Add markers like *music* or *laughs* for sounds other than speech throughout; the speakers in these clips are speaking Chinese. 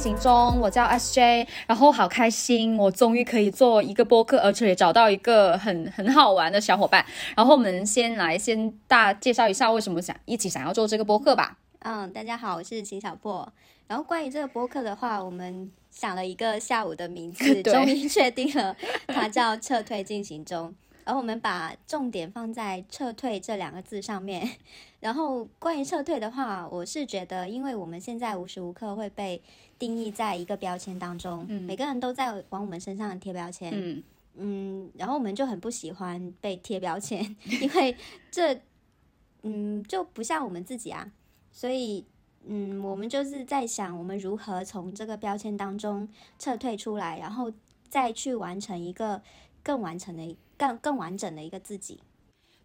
行中，我叫 SJ，然后好开心，我终于可以做一个播客，而且也找到一个很很好玩的小伙伴。然后我们先来先大介绍一下为什么想一起想要做这个播客吧。嗯，大家好，我是秦小破。然后关于这个播客的话，我们想了一个下午的名字，*laughs* 终于确定了，它叫撤退进行中。然后我们把重点放在“撤退”这两个字上面。然后关于撤退的话，我是觉得，因为我们现在无时无刻会被定义在一个标签当中，嗯每个人都在往我们身上贴标签。嗯嗯，然后我们就很不喜欢被贴标签，*laughs* 因为这嗯就不像我们自己啊。所以嗯，我们就是在想，我们如何从这个标签当中撤退出来，然后再去完成一个更完成的。更更完整的一个自己。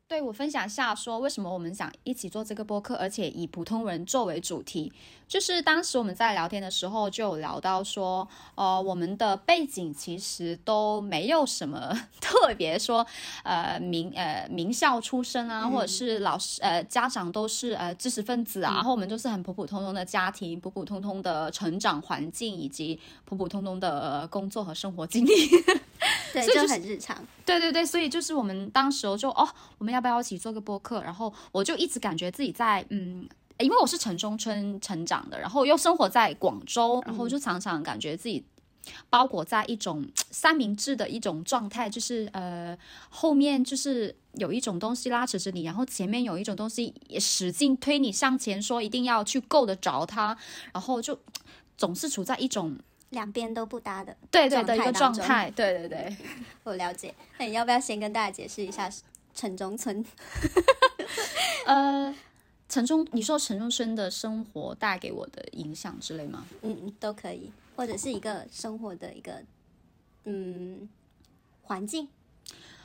对我分享一下，说为什么我们想一起做这个播客，而且以普通人作为主题。就是当时我们在聊天的时候，就有聊到说，呃，我们的背景其实都没有什么 *laughs* 特别说，呃，名呃名校出身啊，或者是老师呃家长都是呃知识分子啊，然后我们就是很普普通通的家庭，普普通通的成长环境，以及普普通通的工作和生活经历。*laughs* 对，就很日常。对对对，所以就是我们当时就哦，我们要不要一起做个播客？然后我就一直感觉自己在嗯，因为我是城中村成长的，然后又生活在广州，然后就常常感觉自己包裹在一种三明治的一种状态，就是呃，后面就是有一种东西拉扯着你，然后前面有一种东西也使劲推你向前，说一定要去够得着它，然后就总是处在一种。两边都不搭的，对对的一个状态，对对对，*laughs* 我了解。那你要不要先跟大家解释一下城中村？*laughs* 呃，城中，你说城中村的生活带给我的影响之类吗？嗯，都可以，或者是一个生活的一个嗯环境。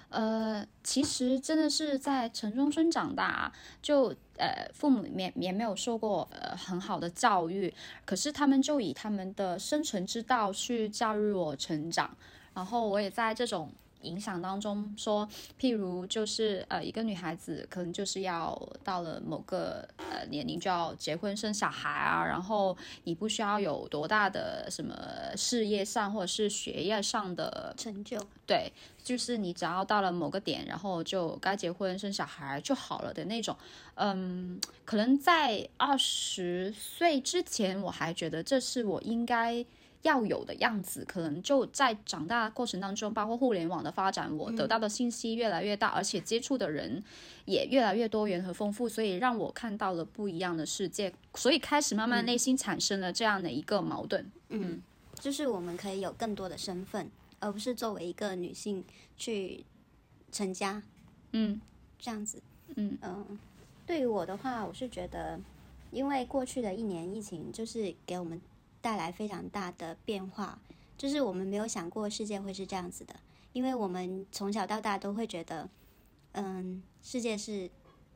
呃，其实真的是在城中村长大，就呃父母里面也没有受过呃很好的教育，可是他们就以他们的生存之道去教育我成长，然后我也在这种。影响当中说，譬如就是呃，一个女孩子可能就是要到了某个呃年龄就要结婚生小孩啊，然后你不需要有多大的什么事业上或者是学业上的成就，对，就是你只要到了某个点，然后就该结婚生小孩就好了的那种。嗯，可能在二十岁之前，我还觉得这是我应该。要有的样子，可能就在长大过程当中，包括互联网的发展，我得到的信息越来越大，而且接触的人也越来越多元和丰富，所以让我看到了不一样的世界，所以开始慢慢内心产生了这样的一个矛盾。嗯，就是我们可以有更多的身份，而不是作为一个女性去成家。嗯，这样子。嗯嗯，对于我的话，我是觉得，因为过去的一年疫情，就是给我们。带来非常大的变化，就是我们没有想过世界会是这样子的，因为我们从小到大都会觉得，嗯，世界是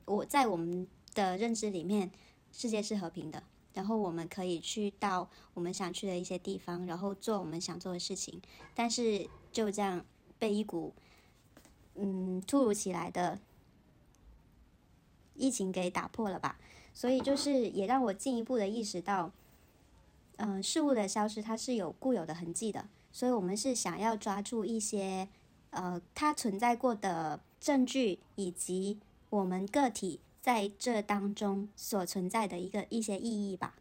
我在我们的认知里面，世界是和平的，然后我们可以去到我们想去的一些地方，然后做我们想做的事情，但是就这样被一股嗯突如其来的疫情给打破了吧，所以就是也让我进一步的意识到。嗯，事物的消失它是有固有的痕迹的，所以我们是想要抓住一些呃它存在过的证据，以及我们个体在这当中所存在的一个一些意义吧。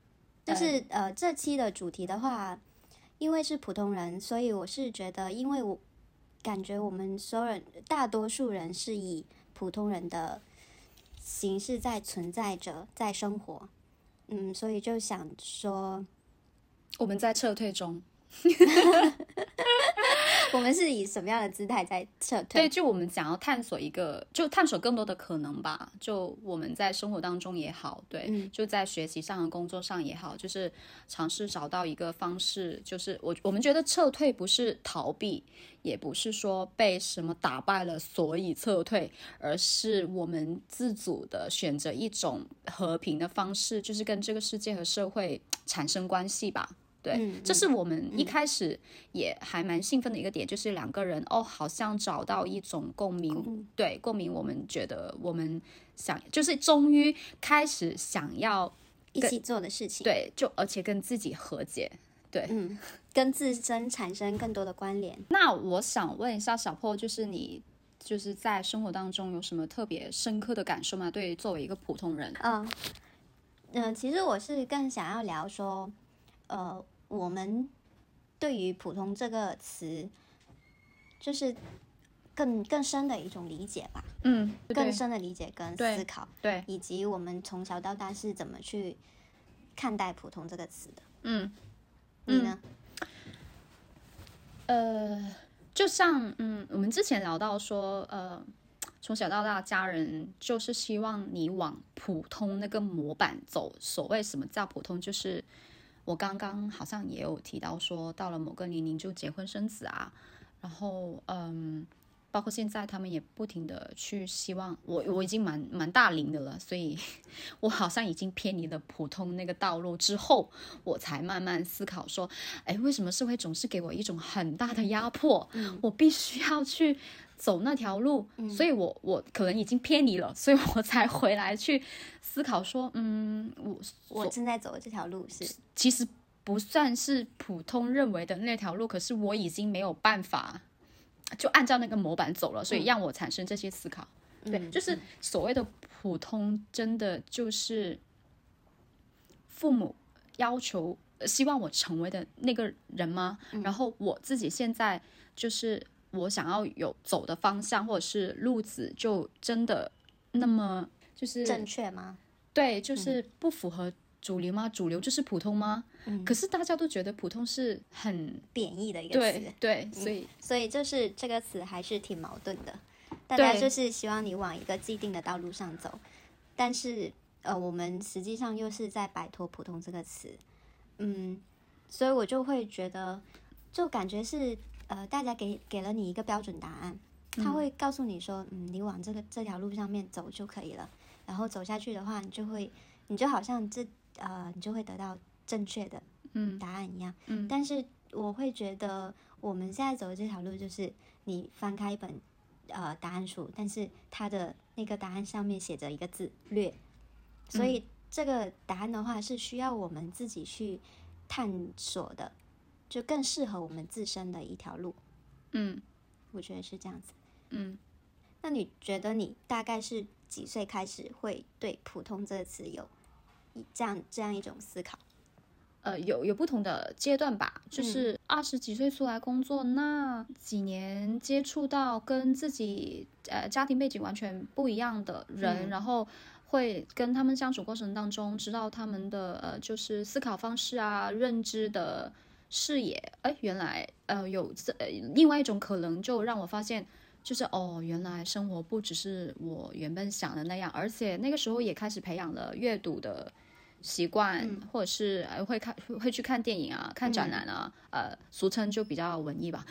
就是呃这期的主题的话，因为是普通人，所以我是觉得，因为我感觉我们所有人大多数人是以普通人的形式在存在着，在生活，嗯，所以就想说。我们在撤退中，*laughs* 我们是以什么样的姿态在撤退？对，就我们想要探索一个，就探索更多的可能吧。就我们在生活当中也好，对，就在学习上和工作上也好，就是尝试找到一个方式。就是我我们觉得撤退不是逃避，也不是说被什么打败了所以撤退，而是我们自主的选择一种和平的方式，就是跟这个世界和社会产生关系吧。对，这是我们一开始也还蛮兴奋的一个点，就是两个人哦，好像找到一种共鸣。对，共鸣，我们觉得我们想，就是终于开始想要一起做的事情。对，就而且跟自己和解。对，嗯，跟自身产生更多的关联。那我想问一下小破，就是你就是在生活当中有什么特别深刻的感受吗？对，作为一个普通人，嗯嗯，其实我是更想要聊说，呃，我们对于“普通”这个词，就是更更深的一种理解吧。嗯，更深的理解跟思考，对，以及我们从小到大是怎么去看待“普通”这个词的。嗯。你呢？呃，就像嗯，我们之前聊到说，呃，从小到大，家人就是希望你往普通那个模板走。所谓什么叫普通，就是我刚刚好像也有提到说，到了某个年龄就结婚生子啊，然后嗯。包括现在，他们也不停的去希望我，我已经蛮蛮大龄的了，所以我好像已经偏离了普通那个道路之后，我才慢慢思考说，哎，为什么社会总是给我一种很大的压迫？我必须要去走那条路，所以我我可能已经偏离了，*laughs* 所以我才回来去思考说，嗯，我我正在走的这条路是其实不算是普通认为的那条路，可是我已经没有办法。就按照那个模板走了，所以让我产生这些思考。对，就是所谓的普通，真的就是父母要求、希望我成为的那个人吗？然后我自己现在就是我想要有走的方向或者是路子，就真的那么就是正确吗？对，就是不符合。主流吗？主流就是普通吗？嗯，可是大家都觉得普通是很贬义的一个词，对，所以所以就是这个词还是挺矛盾的。大家就是希望你往一个既定的道路上走，但是呃，我们实际上又是在摆脱普通这个词，嗯，所以我就会觉得，就感觉是呃，大家给给了你一个标准答案，他会告诉你说，嗯，你往这个这条路上面走就可以了，然后走下去的话，你就会，你就好像这。呃，你就会得到正确的答案一样。嗯，但是我会觉得我们现在走的这条路，就是你翻开一本呃答案书，但是它的那个答案上面写着一个字“略”，所以这个答案的话是需要我们自己去探索的，就更适合我们自身的一条路。嗯，我觉得是这样子。嗯，那你觉得你大概是几岁开始会对“普通”这个词有？这样这样一种思考，呃，有有不同的阶段吧，就是二十几岁出来工作那几年，接触到跟自己呃家庭背景完全不一样的人，然后会跟他们相处过程当中，知道他们的呃就是思考方式啊，认知的视野，哎，原来呃有这另外一种可能，就让我发现，就是哦，原来生活不只是我原本想的那样，而且那个时候也开始培养了阅读的。习惯，或者是会看会去看电影啊，看展览啊，呃，俗称就比较文艺吧，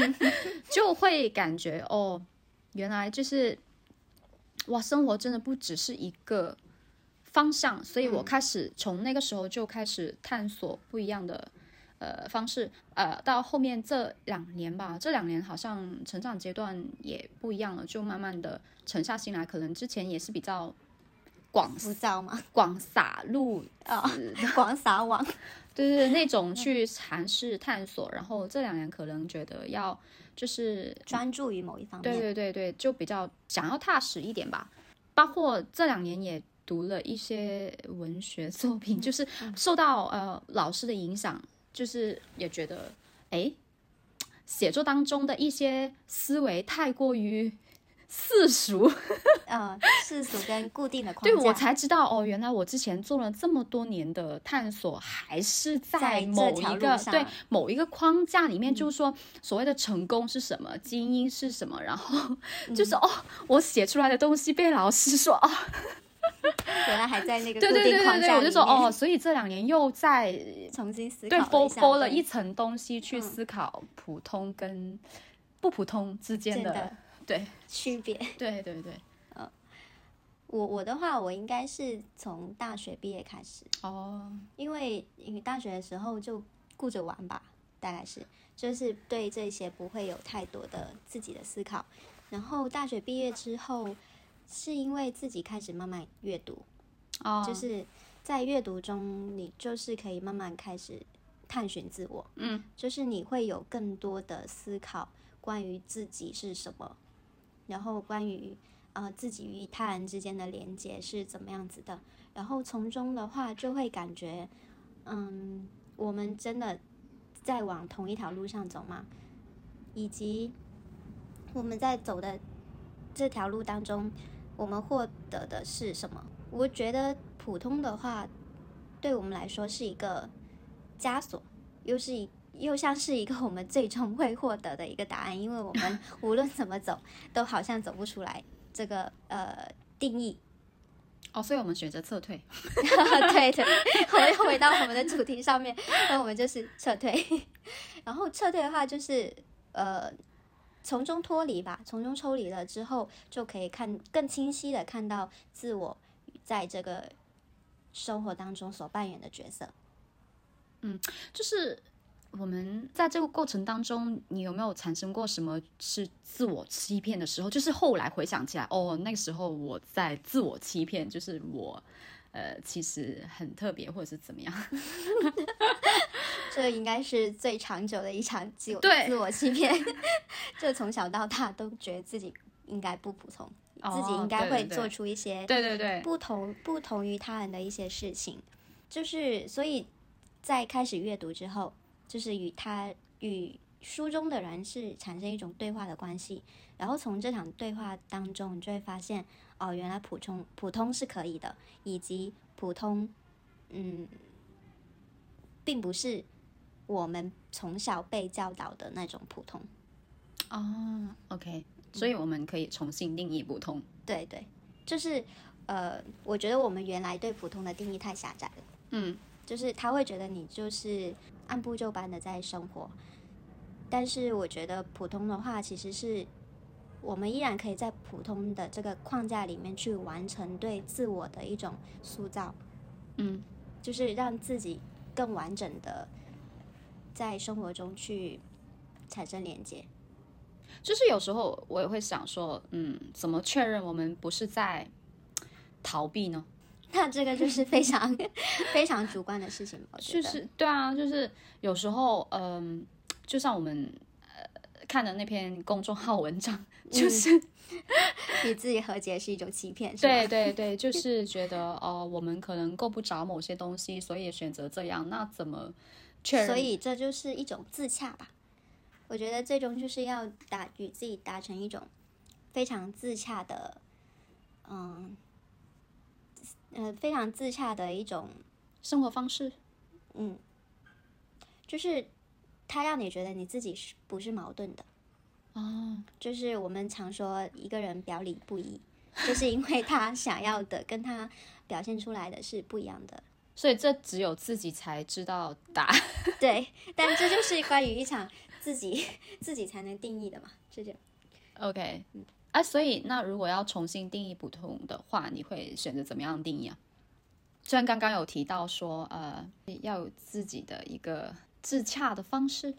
*laughs* 就会感觉哦，原来就是哇，生活真的不只是一个方向，所以我开始从那个时候就开始探索不一样的呃方式，呃，到后面这两年吧，这两年好像成长阶段也不一样了，就慢慢的沉下心来，可能之前也是比较。广浮躁嘛？*laughs* 广撒路啊，广撒网，*laughs* 对对对，那种去尝试探索。然后这两年可能觉得要就是专注于某一方面，对对对对，就比较想要踏实一点吧。包括这两年也读了一些文学作品，就是受到呃老师的影响，就是也觉得哎，写作当中的一些思维太过于。世俗，嗯，世俗跟固定的框架，对我才知道哦，原来我之前做了这么多年的探索，还是在某一个对某一个框架里面，就是说所谓的成功是什么，精英是什么，然后就是哦，我写出来的东西被老师说哦，*laughs* 原来还在那个对对对对对，我就说哦，所以这两年又在重新思考，对，多多了一层东西去思考普通跟不普通之间的。对。区别，对对对，嗯，我我的话，我应该是从大学毕业开始。哦，因为因为大学的时候就顾着玩吧，大概是。就是对这些不会有太多的自己的思考，然后大学毕业之后，是因为自己开始慢慢阅读，哦，就是在阅读中，你就是可以慢慢开始探寻自我，嗯，就是你会有更多的思考关于自己是什么，然后关于呃自己与他人之间的连接是怎么样子的，然后从中的话就会感觉，嗯，我们真的在往同一条路上走吗？以及我们在走的这条路当中，我们获得的是什么？我觉得。普通的话，对我们来说是一个枷锁，又是一又像是一个我们最终会获得的一个答案，因为我们 *laughs* 无论怎么走，都好像走不出来这个呃定义。哦，所以我们选择撤退。*laughs* 对对，我们又回到我们的主题上面，那我们就是撤退。*laughs* 然后撤退的话，就是呃从中脱离吧，从中抽离了之后，就可以看更清晰的看到自我在这个。生活当中所扮演的角色，嗯，就是我们在这个过程当中，你有没有产生过什么是自我欺骗的时候？就是后来回想起来，哦，那个时候我在自我欺骗，就是我呃，其实很特别，或者是怎么样？*laughs* 这应该是最长久的一场自我自我欺骗，*laughs* 就从小到大都觉得自己应该不普通。自己应该会做出一些对对对不同不同于他人的一些事情，就是所以在开始阅读之后，就是与他与书中的人是产生一种对话的关系，然后从这场对话当中，你就会发现哦，原来普通普通是可以的，以及普通嗯，并不是我们从小被教导的那种普通哦，OK。所以我们可以重新定义普通。对对，就是呃，我觉得我们原来对普通的定义太狭窄了。嗯，就是他会觉得你就是按部就班的在生活，但是我觉得普通的话，其实是我们依然可以在普通的这个框架里面去完成对自我的一种塑造。嗯，就是让自己更完整的在生活中去产生连接。就是有时候我也会想说，嗯，怎么确认我们不是在逃避呢？*laughs* 那这个就是非常 *laughs* 非常主观的事情，就是对啊，就是有时候，嗯，就像我们呃看的那篇公众号文章，就是 *laughs* 与自己和解是一种欺骗，对对对，就是觉得哦，我们可能够不着某些东西，所以选择这样，那怎么确认？所以这就是一种自洽吧。我觉得最终就是要达与自己达成一种非常自洽的，嗯，呃，非常自洽的一种生活方式。嗯，就是他让你觉得你自己是不是矛盾的？哦，就是我们常说一个人表里不一，*laughs* 就是因为他想要的跟他表现出来的是不一样的。所以这只有自己才知道答案。*laughs* 对，但这就是关于一场。自己自己才能定义的嘛，是这样。OK，嗯，啊，所以那如果要重新定义不同的话，你会选择怎么样定义啊？虽然刚刚有提到说，呃，要有自己的一个自洽的方式。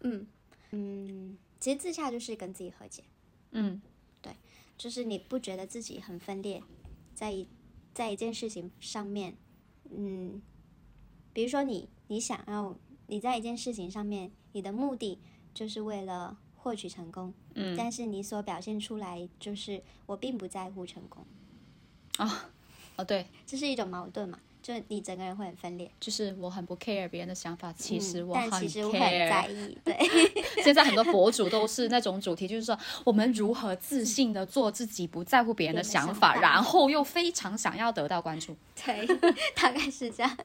嗯嗯，其实自洽就是跟自己和解。嗯，对，就是你不觉得自己很分裂，在一在一件事情上面，嗯，比如说你你想要你在一件事情上面。你的目的就是为了获取成功，嗯，但是你所表现出来就是我并不在乎成功，啊，哦，对，这是一种矛盾嘛？就你整个人会很分裂，就是我很不 care 别人的想法，其实我很 care，在意，对。*laughs* 现在很多博主都是那种主题，就是说我们如何自信的做自己，不在乎别人的想法，然后又非常想要得到关注，对，*laughs* 大概是这样。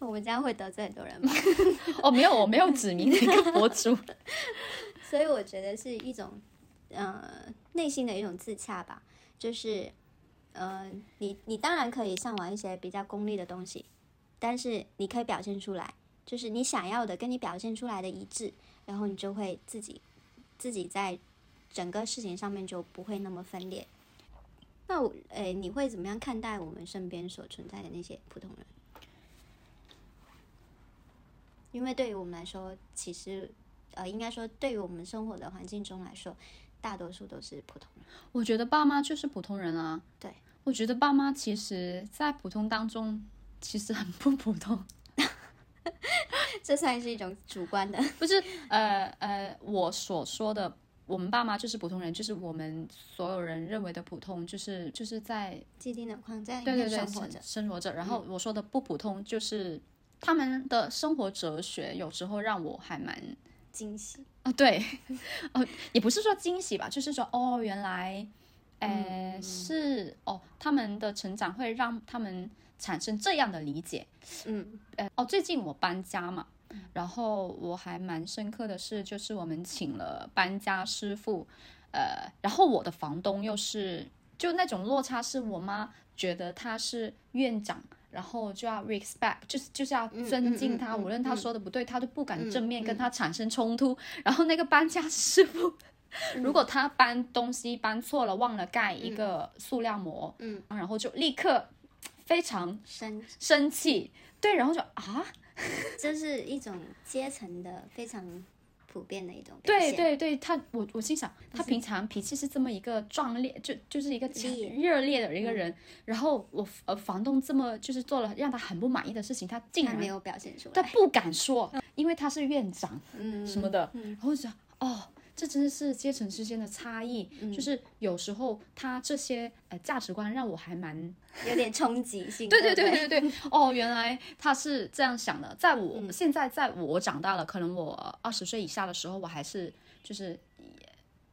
我们这样会得罪很多人吗？*laughs* 哦，没有，我没有指明那个博主，所以我觉得是一种，呃，内心的一种自洽吧。就是，呃，你你当然可以上网一些比较功利的东西，但是你可以表现出来，就是你想要的跟你表现出来的一致，然后你就会自己自己在整个事情上面就不会那么分裂。那我，诶，你会怎么样看待我们身边所存在的那些普通人？因为对于我们来说，其实，呃，应该说，对于我们生活的环境中来说，大多数都是普通人。我觉得爸妈就是普通人啊。对，我觉得爸妈其实，在普通当中，其实很不普通。*laughs* 这算是一种主观的，不是？呃呃，我所说的，我们爸妈就是普通人，就是我们所有人认为的普通，就是就是在既定的框架里面生活着。生活着。然后我说的不普通，就是他们的生活哲学，有时候让我还蛮惊喜，啊，对，呃，*laughs* 也不是说惊喜吧，就是说哦，原来，呃，是哦，他们的成长会让他们产生这样的理解。嗯呃，哦，最近我搬家嘛，然后我还蛮深刻的是，就是我们请了搬家师傅，呃，然后我的房东又是就那种落差，是我妈觉得他是院长。然后就要 respect，就是就是要尊敬他，嗯嗯嗯无论他嗯说的不对，他都不敢嗯正面跟嗯他产生冲突。然后那个搬家师傅，如果他搬东西搬错了，忘了盖一个塑料膜，嗯，然后就立刻非常生生气，对，然后就啊，*laughs* 这是一种阶层的非常普遍的一种表对现。对对，他我我心想，他平常脾气是这么一个壮烈，就就是一个烈。热烈的一个人，然后我呃房东这么就是做了让他很不满意的事情，他竟然他没有表现出来。他不敢说，因为他是院长嗯。什么的，然后就想哦。这真的是阶层之间的差异，就是有时候他这些呃价值观让我还蛮有点冲击性。对对不对对对对，哦，原来他是这样想的。在我、嗯现在，在我长大了，可能我二十岁以下的时候，我还是就是也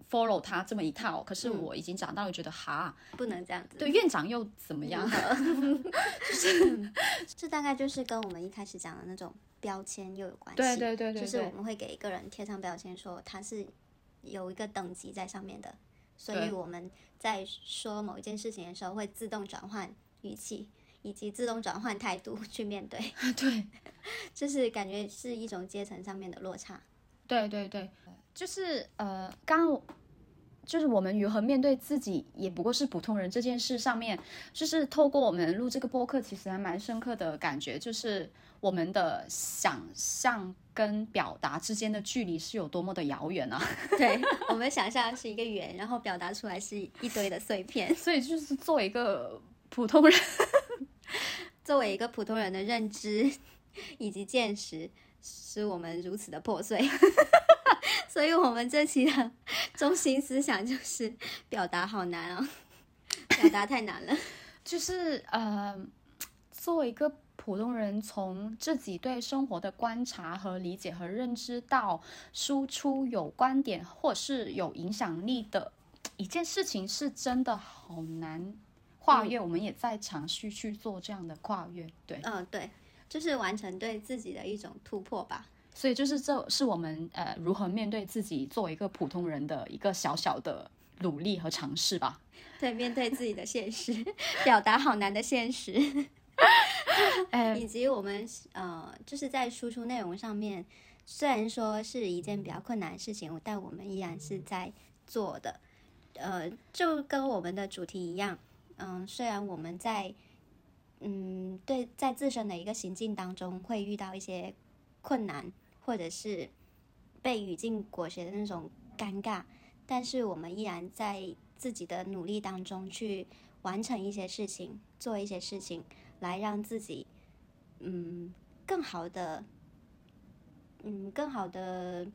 follow 他这么一套。可是我已经长大了，觉得哈，不能这样子。对院长又怎么样？*laughs* 就是这大概就是跟我们一开始讲的那种标签又有关系。对对对对就是我对，们会给一个人贴上标签，说他是有一个等级在上面的，所以我们在说某一件事情的时候，会自动转换语气，以及自动转换态度去面对，*laughs* 对。就是感觉是一种阶层上面的落差。对对对，就是呃，刚刚就是我们如何面对自己也不过是普通人这件事上面，就是透过我们录这个播客，其实还蛮深刻的感觉，就是我们的想象跟表达之间的距离是有多么的遥远啊！*laughs* 对我们想象是一个圆，然后表达出来是一堆的碎片。*laughs* 所以就是作为一个普通人，*laughs* 作为一个普通人的认知以及见识，使我们如此的破碎。所以，我们这期的中心思想就是表达好难啊、表达太难了。就是呃，作为一个普通人，从自己对生活的观察和理解和认知到输出有观点或是有影响力的一件事情，是真的好难跨越。我们也在尝试去做这样的跨越，对。嗯，对，就是完成对自己的一种突破吧。所以就是这是我们呃如何面对自己作为一个普通人的一个小小的努力和尝试吧。对，面对自己的现实，*laughs* 表达好难的现实，*laughs* 哎，以及我们呃，就是在输出内容上面，虽然说是一件比较困难的事情，但我们依然是在做的。呃，就跟我们的主题一样，嗯，虽然我们在嗯对在自身的一个行进当中会遇到一些困难，或者是被语境裹挟的那种尴尬，但是我们依然在自己的努力当中去完成一些事情，做一些事情，来让自己嗯更好的嗯更好的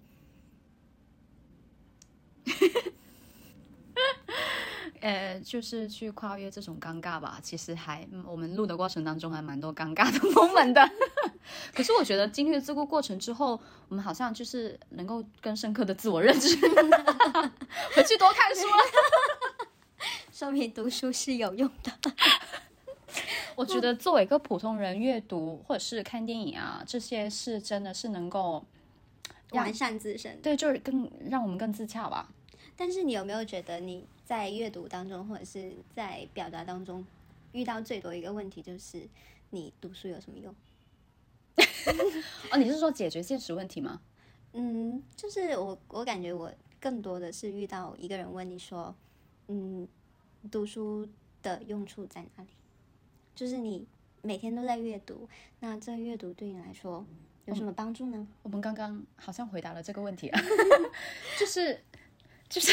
呃，就是去跨越这种尴尬吧。其实还，嗯我们录的过程当中还蛮多尴尬的 moment 的。*laughs* 可是我觉得经历了这个过程之后，我们好像就是能够更深刻的自我认知，*laughs* 回去多看书了。*laughs* 说明读书是有用的。我觉得作为一个普通人，阅读或者是看电影啊，这些是真的是能够，完善自身。对，就是更让我们更自洽吧。但是你有没有觉得你在阅读当中，或者是在表达当中，遇到最多一个问题就是你读书有什么用？*laughs* 哦，你是说解决现实问题吗？嗯，就是我我感觉我更多的是遇到一个人问你说，嗯，读书的用处在哪里？就是你每天都在阅读，那这阅读对你来说有什么帮助呢？我们刚刚好像回答了这个问题啊，*laughs* 就是就是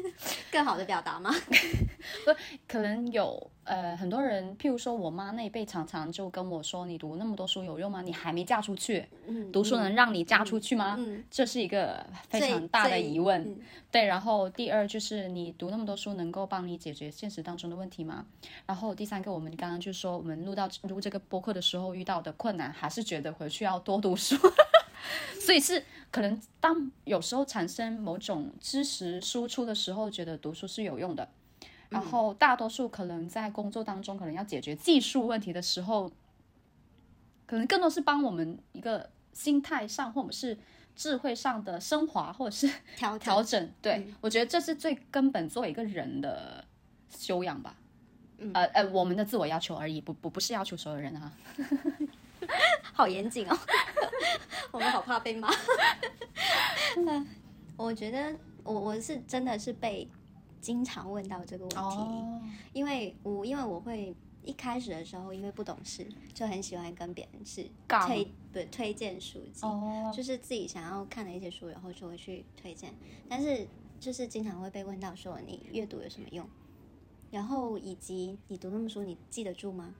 *laughs* 更好的表达吗？*laughs* *laughs* 不，可能有呃很多人，譬如说我妈那一辈，常常就跟我说：“你读那么多书有用吗？你还没嫁出去，读书能让你嫁出去吗？”这是一个非常大的疑问。对，然后第二就是你读那么多书能够帮你解决现实当中的问题吗？然后第三个，我们刚刚就说我们录到录这个播客的时候遇到的困难，还是觉得回去要多读书。*laughs* 所以是可能当有时候产生某种知识输出的时候，觉得读书是有用的。然后大多数可能在工作当中，可能要解决技术问题的时候，可能更多是帮我们一个心态上，或者是智慧上的升华，或者是调调整。对我觉得这是最根本作为一个人的修养吧。呃呃，我们的自我要求而已，不不不是要求所有人啊。*laughs* 好严谨哦，*laughs* 我们好怕被骂。*laughs* 我觉得我我是真的是被经常问到这个问题，因为我因为我会一开始的时候因为不懂事，就很喜欢跟别人是推不推荐书籍，就是自己想要看的一些书，然后就会去推荐。但是就是经常会被问到说你阅读有什么用，然后以及你读那么书你记得住吗？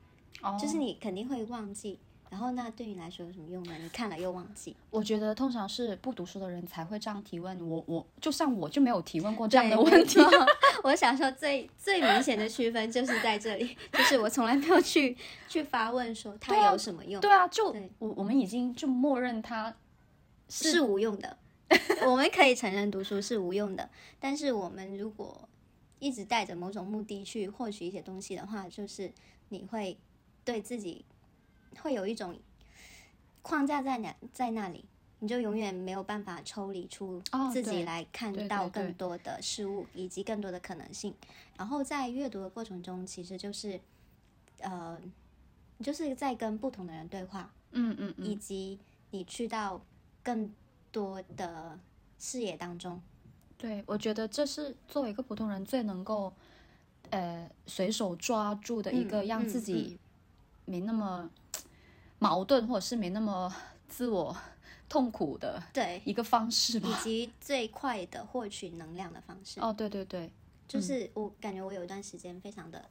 就是你肯定会忘记。然后那对你来说有什么用呢？你看了又忘记。我觉得通常是不读书的人才会这样提问。我我就像我就没有提问过这样的问题。*laughs* 我想说最最明显的区分就是在这里，就是我从来没有去去发问说它有什么用。对啊，就我我们已经就默认它是无用的。*laughs* 我们可以承认读书是无用的，但是我们如果一直带着某种目的去获取一些东西的话，就是你会对自己。会有一种框架在那，在那里，你就永远没有办法抽离出自己来看到更多的事物以及更多的可能性。然后在阅读的过程中，其实就是呃，就是在跟不同的人对话，嗯嗯，以及你去到更多的视野当中。对，我觉得这是作为一个普通人最能够呃随手抓住的一个让自己没那么。矛盾，或者是没那么自我痛苦的对一个方式吧，以及最快的获取能量的方式。哦，对对对，就是我感觉我有一段时间非常的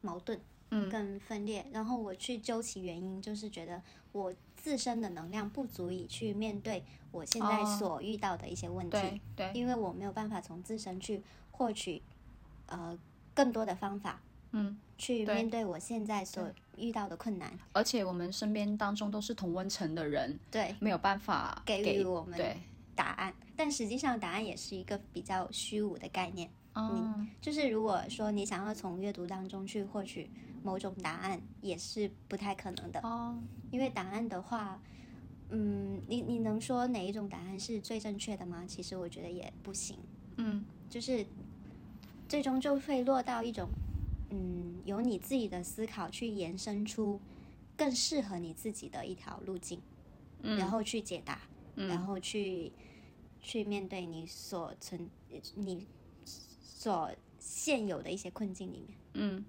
矛盾，嗯，跟分裂。然后我去究其原因，就是觉得我自身的能量不足以去面对我现在所遇到的一些问题，对，因为我没有办法从自身去获取呃更多的方法。嗯，去面对我现在所遇到的困难，而且我们身边当中都是同温层的人，对，没有办法给予我们答案。但实际上，答案也是一个比较虚无的概念。嗯，就是如果说你想要从阅读当中去获取某种答案，也是不太可能的。哦，因为答案的话，嗯，你你能说哪一种答案是最正确的吗？其实我觉得也不行。嗯，就是最终就会落到一种。嗯，由你自己的思考去延伸出更适合你自己的一条路径，然后去解答，然后去去面对你所存你所现有的一些困境里面。嗯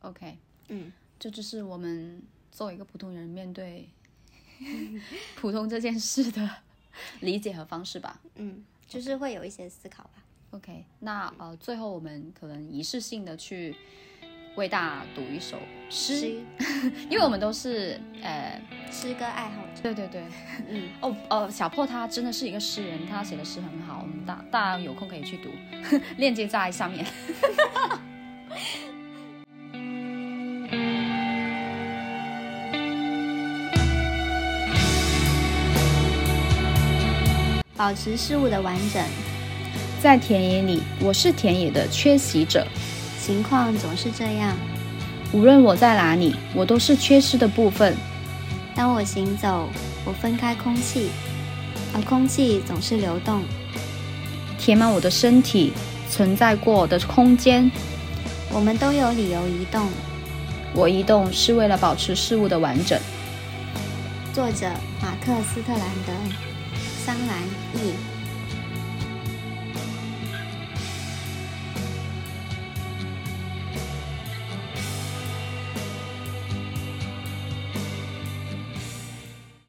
，OK，嗯，这就是我们作为一个普通人面对 *laughs* 普通这件事的 *laughs* 理解和方式吧。嗯，就是会有一些思考吧。OK，那呃，最后我们可能仪式性的去为大家读一首诗，*laughs* 因为我们都是呃诗歌爱好者。对对对，嗯，*laughs* 哦哦，小破他真的是一个诗人，他写的诗很好，我们大大家有空可以去读，*laughs* 链接在上面。保持事物的完整。在田野里，我是田野的缺席者。情况总是这样。无论我在哪里，我都是缺失的部分。当我行走，我分开空气，而空气总是流动，填满我的身体，存在过我的空间。我们都有理由移动。我移动是为了保持事物的完整。作者：马克·斯特兰德，桑兰译。